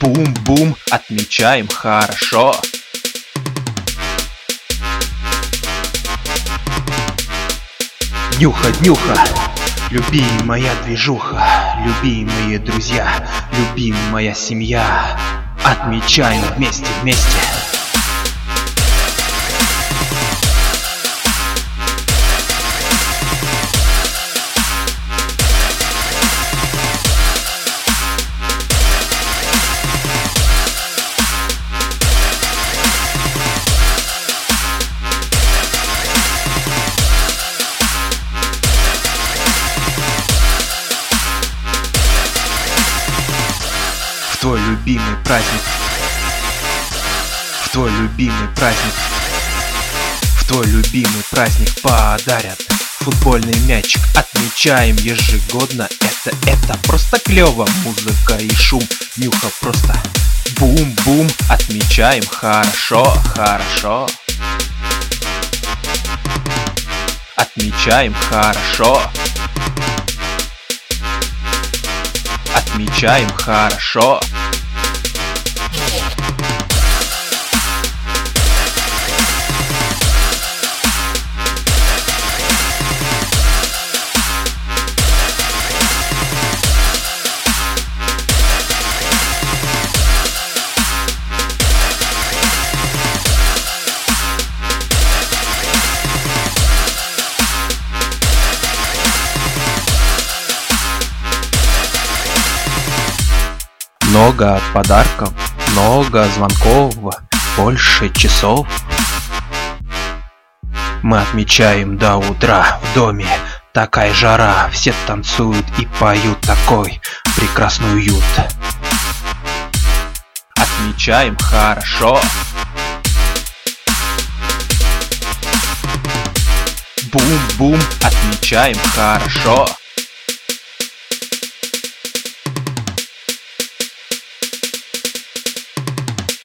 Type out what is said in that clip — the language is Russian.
Бум-бум, отмечаем хорошо. Нюха, днюха, любимая движуха, любимые друзья, любимая семья. Отмечаем вместе, твой любимый праздник. В твой любимый праздник. В твой любимый праздник подарят. Футбольный мячик отмечаем ежегодно. Это, это просто клево. Музыка и шум, нюха просто Бум-бум, отмечаем. Хорошо, хорошо. Отмечаем. Хорошо Отмечаем хорошо Много подарков, много звонков, больше часов. Мы отмечаем до утра в доме. Такая жара, все танцуют и поют такой прекрасный уют. Отмечаем хорошо. Бум-бум, отмечаем хорошо